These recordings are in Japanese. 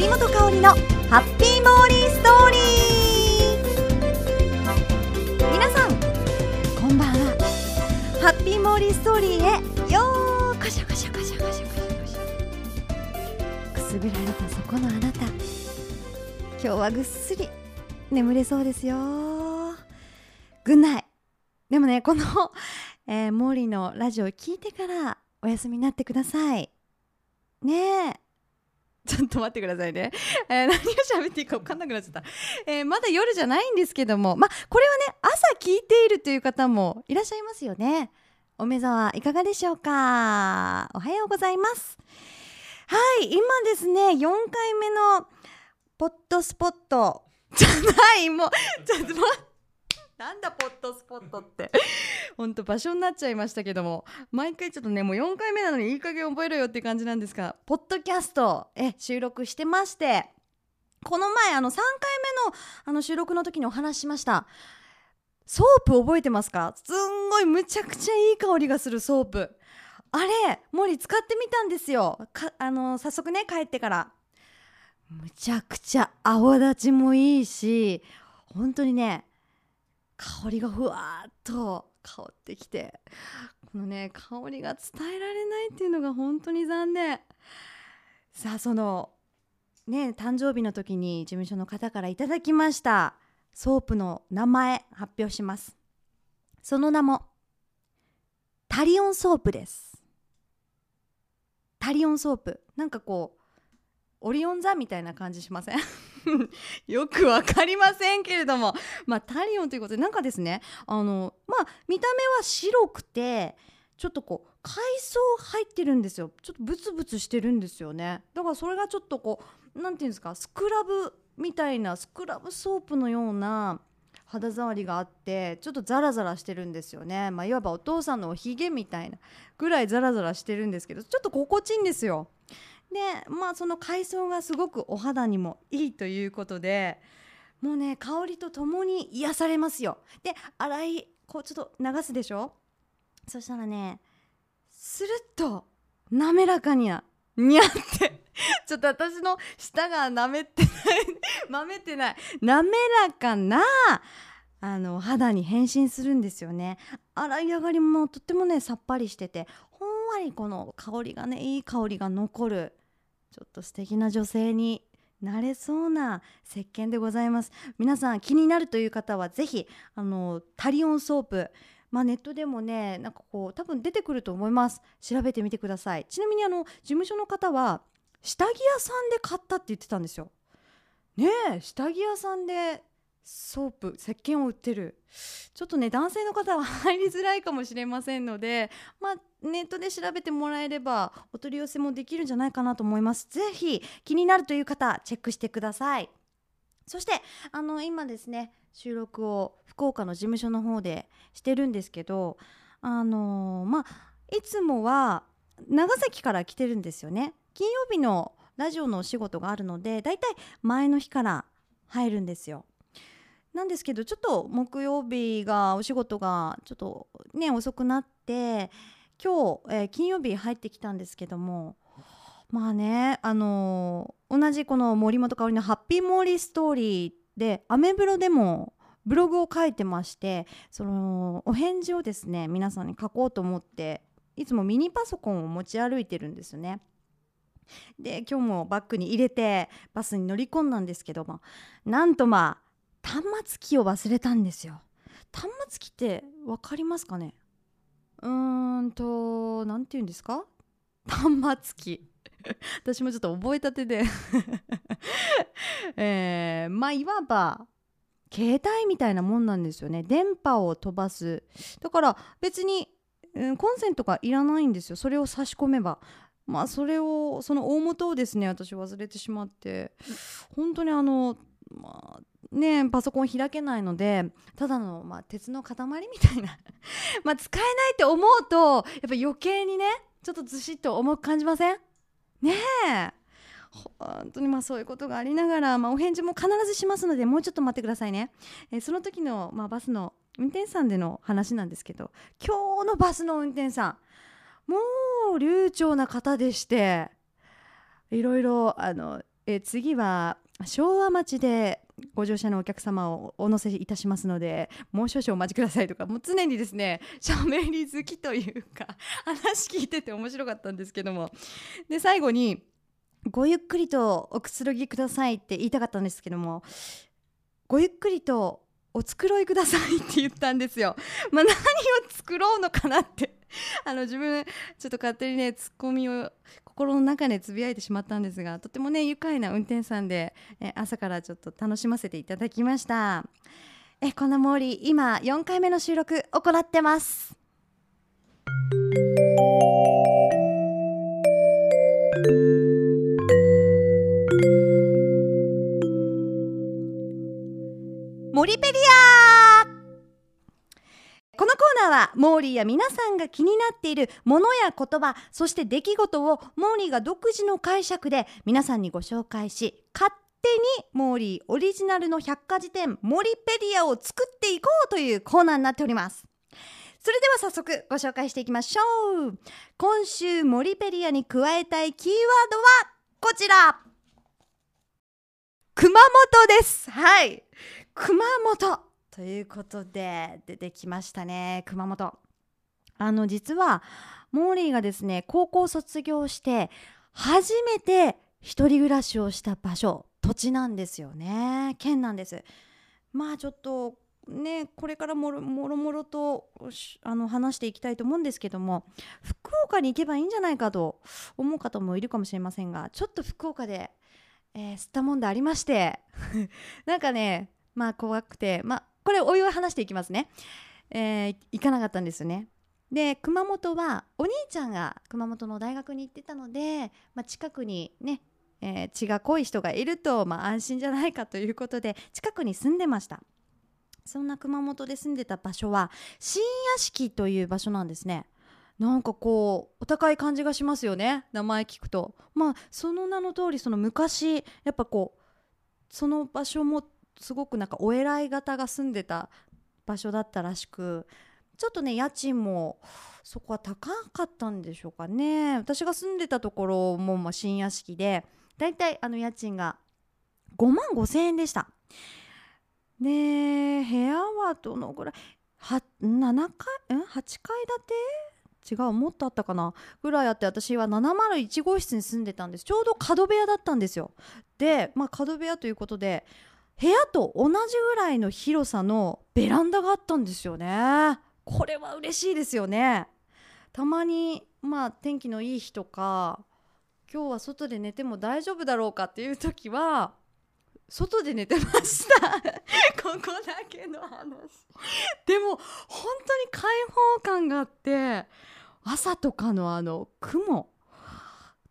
森本香里のハッピーモーリーストーリー。皆さんこんばんは。ハッピーモーリーストーリーへようこしょこしょこしょこしょこしょこしょくすぐられたそこのあなた。今日はぐっすり眠れそうですよ。ぐんない。でもねこの、えー、モーリーのラジオを聞いてからお休みになってください。ねえ。ちょっと待ってくださいね。えー、何を喋っていいか分かんなくなっちゃった。えー、まだ夜じゃないんですけども、まあ、これはね、朝聞いているという方もいらっしゃいますよね。お目覚いかがでしょうか？おはようございます。はい、今ですね、4回目のポットスポット じゃない、もう、ちょっと待って。なんだポットスポットって。ほんと場所になっちゃいましたけども。毎回ちょっとねもう4回目なのにいい加減覚えろよって感じなんですがポッドキャストえ収録してまして。この前あの3回目のあの収録の時にお話ししました。ソープ覚えてますか？すんごいむちゃくちゃいい香りがするソープ。あれもう使ってみたんですよ。あの早速ね帰ってから。むちゃくちゃ泡立ちもいいし本当にね香りがふわっと香ってきてこのね香りが伝えられないっていうのが本当に残念。さあそのね誕生日の時に事務所の方からいただきましたソープの名前発表します。その名もタリオンソープです。タリオンソープ。なんかこうオリオン座みたいな感じしません？よくわかりませんけれども、まあ、タリオンということでなんかですねあのまあ見た目は白くてちょっとこう海藻入ってるんですよ。ちょっとブツブツしてるんですよね。だからそれがちょっとこう何て言うんですかスクラブみたいなスクラブソープのような肌触りがあってちょっとザラザラしてるんですよね、まあ、いわばお父さんのおひげみたいなぐらいザラザラしてるんですけどちょっと心地いいんですよ。でまあその海藻がすごくお肌にもいいということでもうね香りとともに癒されますよ。で洗いこうちょっと流すでしょ？そしたらねスルッと滑らかになにゃって ちょっと私の舌が舐めてない 舐めてない。滑らかなあの肌に変身するんですよね。洗い上がりもとってもねさっぱりしててほんわりこの香りがねいい香りが残るちょっと素敵な女性になれそうな石鹸でございます。皆さん気になるという方はぜひあのタリオンソープ。まあ、ネットでもねなんかこう多分出てくると思います。調べてみてください。ちなみにあの事務所の方は下着屋さんで買ったって言ってたんですよ。ねえ下着屋さんでソープ石鹸を売ってる。ちょっとね男性の方は入りづらいかもしれませんのでまあネットで調べてもらえればお取り寄せもできるんじゃないかなと思います。ぜひ気になるという方チェックしてください。そしてあの今ですね収録を福岡の事務所の方でしてるんですけどあのー、まあいつもは長崎から来てるんですよね。金曜日のラジオのお仕事があるのでだいたい前の日から入るんですよ。なんですけどちょっと木曜日がお仕事がちょっとね遅くなって今日、えー、金曜日入ってきたんですけどもまあねあのー、同じこの森本香里の「ハッピーモーリーストーリー」でアメブロでもブログを書いてましてそのお返事をですね皆さんに書こうと思っていつもミニパソコンを持ち歩いてるんですね。で今日もバッグに入れてバスに乗り込んだんですけどもなんとまあ端末機を忘れたんですよ。端末機って分かりますかね？うーんと何て言うんですか？端末機。私もちょっと覚えたてで。えー、まあいわば携帯みたいなもんなんですよね。電波を飛ばす。だから別に、うん、コンセントがいらないんですよ。それを差し込めば。まあそれをその大元をですね私忘れてしまって。本当にあのまあねパソコン開けないのでただの、まあ、鉄の塊みたいな。まあ使えないって思うとやっぱ余計にねちょっとずしっと重く感じません？ねえ。本当にまあそういうことがありながら、まあ、お返事も必ずしますのでもうちょっと待ってくださいね、えー、その時の、まあ、バスの運転手さんでの話なんですけど今日のバスの運転手さんもう流暢な方でしていろいろあのえー次は昭和町でご乗車のお客様をお乗せいたしますのでもう少々お待ちくださいとかもう常にですね喋り好きというか話聞いてて面白かったんですけどもで最後にごゆっくりとおくつろぎくださいって言いたかったんですけどもごゆっくりとお繕いくださいって言ったんですよ。まあ、何を作ろうのかなって あの自分ちょっと勝手にねツッコミを心の中でつぶやいてしまったんですがとてもね愉快な運転手さんでえ朝からちょっと楽しませていただきました。えこのモーリー今4回目の収録行ってます。モリペリアコーナーはモーリーや皆さんが気になっているものや言葉そして出来事をモーリーが独自の解釈で皆さんにご紹介し勝手にモーリーオリジナルの百科事典モリペリアを作っていこうというコーナーになっております。それでは早速ご紹介していきましょう今週モリペリアに加えたいキーワードはこちら。熊本です。はい。熊本。ということで出てきましたね熊本。あの実はモーリーがですね高校卒業して初めて一人暮らしをした場所土地なんですよね。県なんです。まあちょっとねこれからもろもろもろとあの話していきたいと思うんですけども福岡に行けばいいんじゃないかと思う方もいるかもしれませんがちょっと福岡で、えー吸ったもんでありまして なんかねまあ怖くてまあこれおいおい話していきますね、えー行かなかったんですよね。で熊本はお兄ちゃんが熊本の大学に行ってたので、まあ、近くにね、えー血が濃い人がいると、まあ、安心じゃないかということで近くに住んでました。そんな熊本で住んでた場所は新屋敷という場所なんですね。なんかこうお高い感じがしますよね。名前聞くと。まあその名の通りその昔やっぱこうその場所もすごくなんかお偉い方が住んでた場所だったらしくちょっとね家賃もそこは高かったんでしょうかね。私が住んでたところもまあ新屋敷でだいたいあの家賃が5万5千円でした。で部屋はどのぐらいは7階？ん？8階建て？違うもっとあったかな？ぐらいあって私は701号室に住んでたんです。ちょうど角部屋だったんですよ。でまあ角部屋ということで部屋と同じぐらいの広さのベランダがあったんですよね。これは嬉しいですよね。たまにまあ天気のいい日とか今日は外で寝ても大丈夫だろうかっていう時は外で寝てました。ここだけの話。でも本当に開放感があって朝とかのあの雲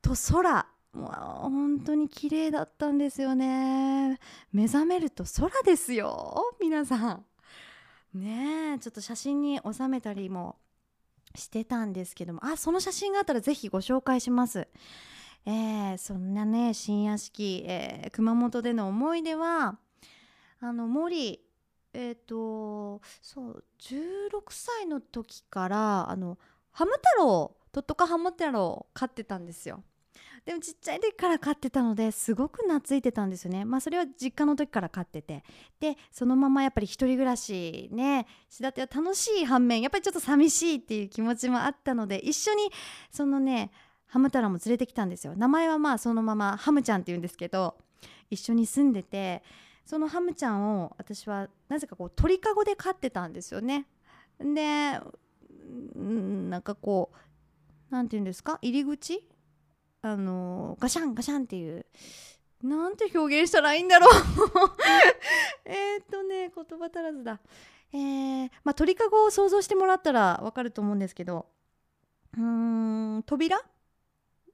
と空もう本当に綺麗だったんですよね。目覚めると空ですよ皆さん。ねえちょっと写真に収めたりもしてたんですけども。あその写真があったらぜひご紹介します。えーそんなね新屋敷、えー熊本での思い出はあの森えっ、とそう16歳の時からあのハム太郎トットカハム太郎飼ってたんですよ。でもちっちゃい時から飼ってたのですごく懐いてたんですよね。まあそれは実家の時から飼ってて。でそのままやっぱり一人暮らしねしだては楽しい反面やっぱりちょっと寂しいっていう気持ちもあったので一緒にそのねハム太郎も連れてきたんですよ。名前はまあそのままハムちゃんって言うんですけど一緒に住んでてそのハムちゃんを私はなぜかこう鳥かごで飼ってたんですよね。でなんかこうなんて言うんですか？入り口あのガシャンガシャンっていうなんて表現したらいいんだろう。えっとね言葉足らずだ。えー、まあ鳥かごを想像してもらったらわかると思うんですけどうん扉？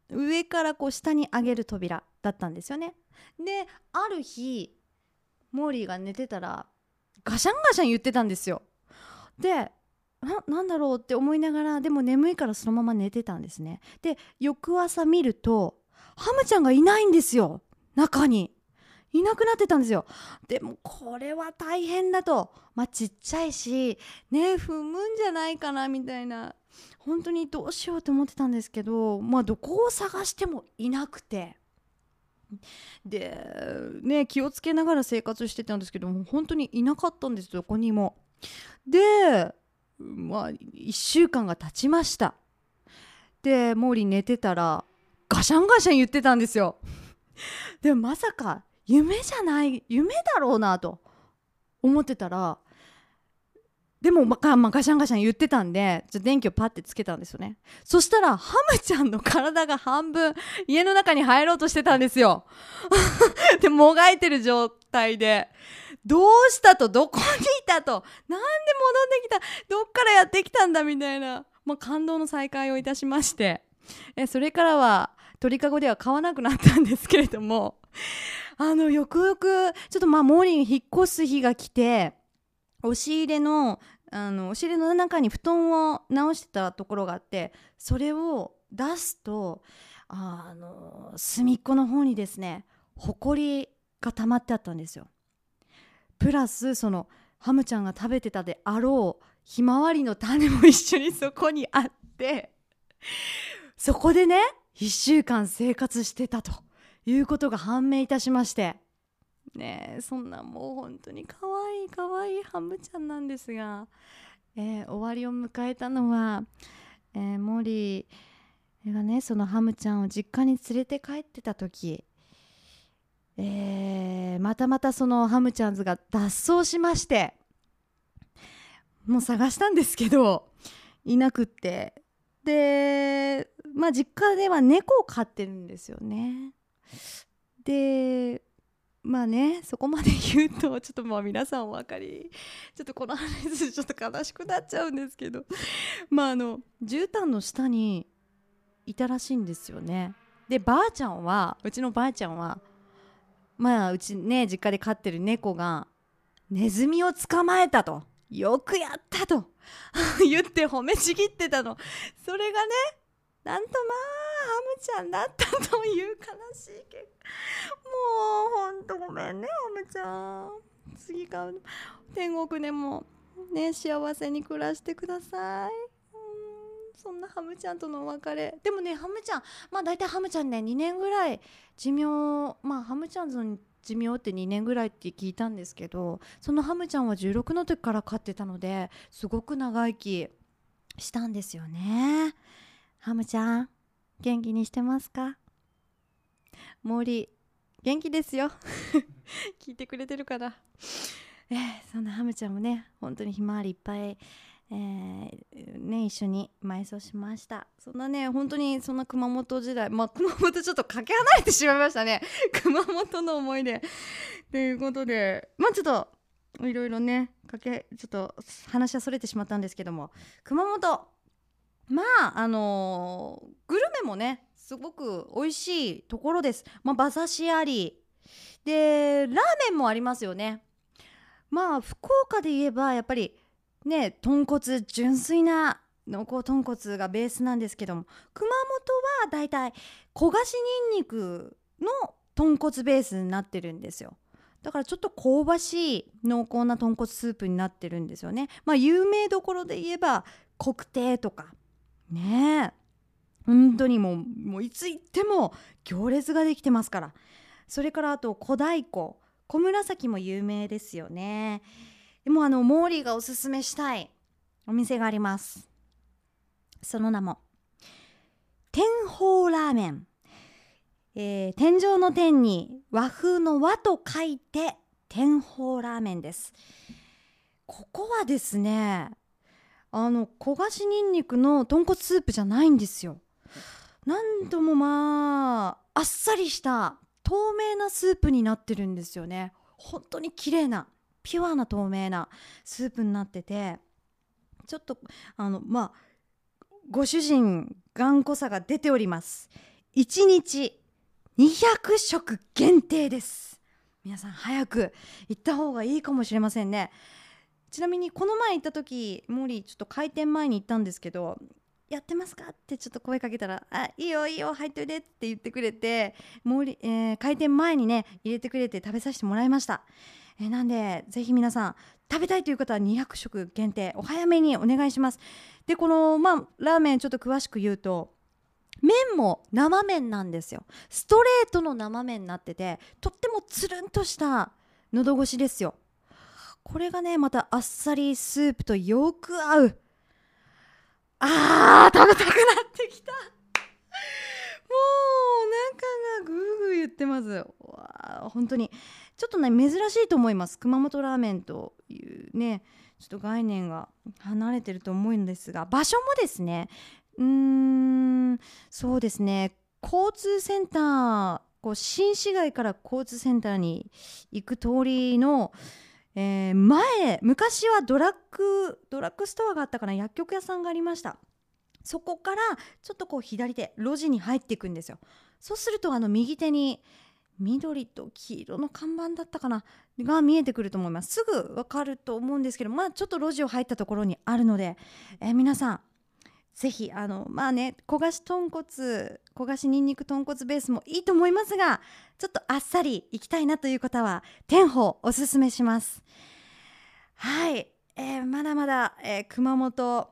上からこう下に上げる扉だったんですよね。である日モーリーが寝てたらガシャンガシャン言ってたんですよ。でななんだろう？って思いながらでも眠いからそのまま寝てたんですね。で翌朝見るとハムちゃんがいないんですよ。中に。いなくなってたんですよ。でもこれは大変だと。まあちっちゃいしね踏むんじゃないかなみたいな。本当にどうしようと思ってたんですけどまあどこを探してもいなくて。でね気をつけながら生活してたんですけども本当にいなかったんですどこにも。でまあ1週間が経ちました。で毛利寝てたらガシャンガシャン言ってたんですよ。でもまさか夢じゃない夢だろうなと思ってたらでも、まあ、ガシャンガシャン言ってたんで、じゃ電気をパッてつけたんですよね。そしたら、ハムちゃんの体が半分、家の中に入ろうとしてたんですよ。で、もがいてる状態で。どうしたとどこにいたとなんで戻ってきたどっからやってきたんだみたいな、まあ、感動の再会をいたしまして。え、それからは、鳥かごでは買わなくなったんですけれども、あの、よくよく、ちょっとまあ、モーリーに引っ越す日が来て、押し入れのあのお尻の中に布団を直してたところがあってそれを出すとあの隅っこの方にですねほこりが溜まってあったんですよ。プラスそのハムちゃんが食べてたであろうひまわりの種も一緒にそこにあってそこでね1週間生活してたということが判明いたしましてねそんなもう本当に可愛い可愛いハムちゃんなんですが、えー、終わりを迎えたのは、えー、モリーがねそのハムちゃんを実家に連れて帰ってた時、えー、またまたそのハムちゃんズが脱走しましてもう探したんですけどいなくって。でまあ実家では猫を飼ってるんですよね。でまあねそこまで言うとちょっとまあ皆さんお分かり。ちょっとこの話ちょっと悲しくなっちゃうんですけど。まああの絨毯の下にいたらしいんですよね。でばあちゃんはうちのばあちゃんはまあうちね実家で飼ってる猫がネズミを捕まえたと。よくやったと。言って褒めちぎってたの。それがねなんとまあハムちゃんだったという悲しい結果。もうほんとごめんねハムちゃん。次か天国でもね幸せに暮らしてください。そんなハムちゃんとのお別れ。でもねハムちゃんまあ大体ハムちゃんね2年ぐらい寿命まあハムちゃんの寿命って2年ぐらいって聞いたんですけどそのハムちゃんは16の時から飼ってたのですごく長生きしたんですよね。ハムちゃん元気にしてますか？森元気ですよ。聞いてくれてるかなえー、そんなハムちゃんもね本当にひまわりいっぱい、えー、ね一緒に埋葬しました。そんなね本当にそんな熊本時代まあ熊本ちょっとかけ離れてしまいましたね。熊本の思い出。ということでまあちょっといろいろねかけちょっと話はそれてしまったんですけども熊本まああのー、グルメもねすごく美味しいところです。まあ、馬刺しありでラーメンもありますよね。まあ福岡で言えばやっぱりね豚骨純粋な濃厚豚骨がベースなんですけども熊本はだいたい焦がしにんにくの豚骨ベースになってるんですよ。だからちょっと香ばしい濃厚な豚骨スープになってるんですよね。まあ有名どころで言えば国定とかねえ。本当にもうもういつ行っても行列ができてますから。それからあと小太鼓。小紫も有名ですよね。でもあのモーリーがおすすめしたい。お店があります。その名も。天宝ラーメン、えー、天井の天に和風の和と書いて天宝ラーメンです。ここはですねあの焦がしにんにくの豚骨スープじゃないんですよ。何度もまああっさりした透明なスープになってるんですよね。本当に綺麗なピュアな透明なスープになっててちょっとあのまあご主人頑固さが出ております。1日200食限定です。皆さん早く行った方がいいかもしれませんね。ちなみにこの前行った時モーリーちょっと開店前に行ったんですけどやってますか？ってちょっと声かけたら「あいいよいいよ入っといで」って言ってくれてモーリ、えー、開店前にね入れてくれて食べさせてもらいました、え、なんでぜひ皆さん食べたいという方は200食限定お早めにお願いします。でこのまあラーメンちょっと詳しく言うと麺も生麺なんですよ。ストレートの生麺になっててとってもつるんとした喉越しですよ。これがねまたあっさりスープとよく合う。あー食べたくなってきた。もうお腹がグーグー言ってます。わ本当に。ちょっとね珍しいと思います。熊本ラーメンというねちょっと概念が離れてると思うんですが。場所もですねうーんそうですね。交通センターこう新市街から交通センターに行く通りの、えー前昔はドラッグドラッグストアがあったかな薬局屋さんがありました。そこからちょっとこう左手路地に入っていくんですよ。そうするとあの右手に緑と黄色の看板だったかなが見えてくると思います。すぐわかると思うんですけどまあちょっと路地を入ったところにあるので、えー皆さんぜひあのまあね焦がし豚骨焦がしにんにく豚骨ベースもいいと思いますがちょっとあっさりいきたいなという方は天宝おすすめします。はい、えーまだまだ、えー熊本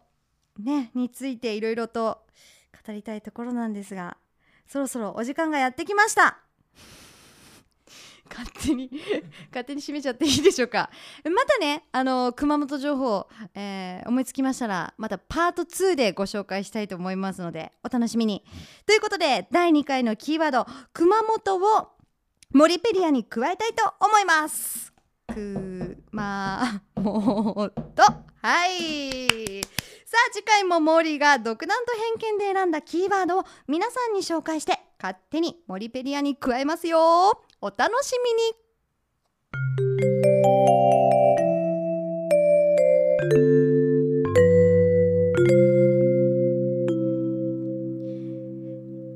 ねについていろいろと語りたいところなんですがそろそろお時間がやってきました。勝手に 勝手に締めちゃっていいでしょうか。またねあの熊本情報、えー思いつきましたらまたパート2でご紹介したいと思いますのでお楽しみに。ということで第2回のキーワード熊本をモリペリアに加えたいと思います。くまもっとはい。さあ次回もモーリーが独断と偏見で選んだキーワードを皆さんに紹介して勝手にモリペリアに加えますよ。お楽しみに。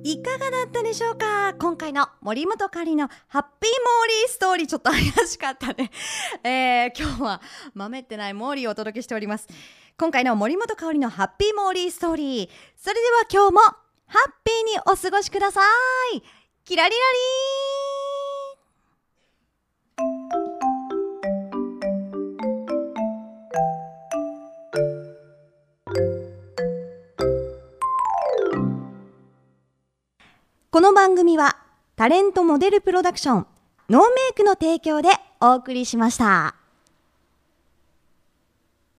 いかがだったでしょうか？今回の森本かりのハッピーモーリーストーリー。ちょっと怪しかったね、えー今日は豆ってないモーリーをお届けしております。今回の森本香里のハッピーモーリーストーリー。それでは今日もハッピーにお過ごしください。キラリラリー。この番組はタレントモデルプロダクションノーメイクの提供でお送りしました。